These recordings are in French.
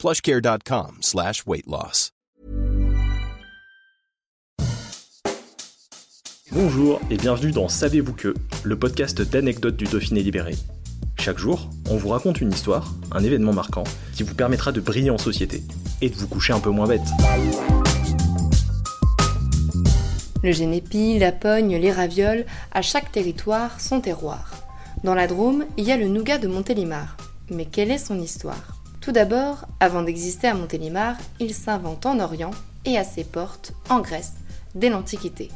plushcare.com slash weight loss. Bonjour et bienvenue dans Savez-vous que, le podcast d'anecdotes du Dauphiné libéré. Chaque jour, on vous raconte une histoire, un événement marquant, qui vous permettra de briller en société et de vous coucher un peu moins bête. Le génépi, la pogne, les ravioles, à chaque territoire son terroir. Dans la Drôme, il y a le nougat de Montélimar. Mais quelle est son histoire? Tout d'abord, avant d'exister à Montélimar, il s'invente en Orient et à ses portes, en Grèce, dès l'Antiquité.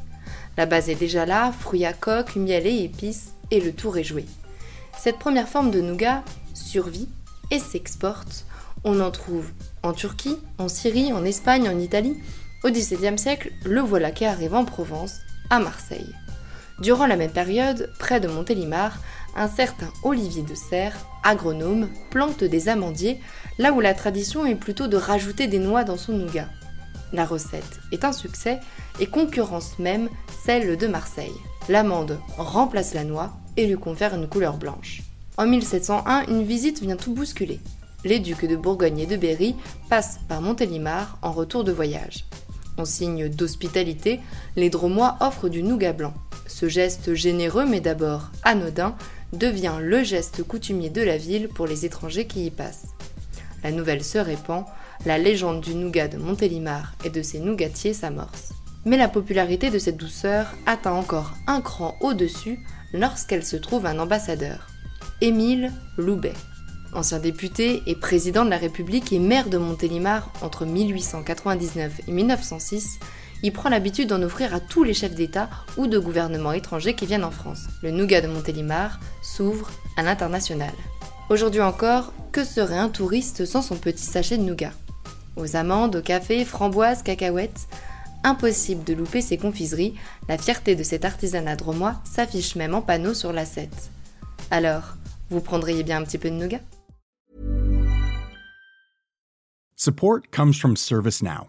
La base est déjà là, fruits à coque, miel et épices, et le tour est joué. Cette première forme de nougat survit et s'exporte. On en trouve en Turquie, en Syrie, en Espagne, en Italie, au XVIIe siècle, le voilà qui arrive en Provence, à Marseille. Durant la même période, près de Montélimar, un certain Olivier de Serres, agronome, plante des amandiers, là où la tradition est plutôt de rajouter des noix dans son nougat. La recette est un succès et concurrence même celle de Marseille. L'amande remplace la noix et lui confère une couleur blanche. En 1701, une visite vient tout bousculer. Les ducs de Bourgogne et de Berry passent par Montélimar en retour de voyage. En signe d'hospitalité, les Dromois offrent du nougat blanc. Ce geste généreux mais d'abord anodin devient le geste coutumier de la ville pour les étrangers qui y passent. La nouvelle se répand, la légende du nougat de Montélimar et de ses nougatiers s'amorce. Mais la popularité de cette douceur atteint encore un cran au-dessus lorsqu'elle se trouve un ambassadeur, Émile Loubet. Ancien député et président de la République et maire de Montélimar entre 1899 et 1906, il prend l'habitude d'en offrir à tous les chefs d'État ou de gouvernements étrangers qui viennent en France. Le nougat de Montélimar s'ouvre à l'international. Aujourd'hui encore, que serait un touriste sans son petit sachet de nougat? Aux amandes, au café, framboises, cacahuètes, impossible de louper ces confiseries, la fierté de cet artisanat dromois s'affiche même en panneau sur l'assiette. Alors, vous prendriez bien un petit peu de nougat? Support comes from ServiceNow,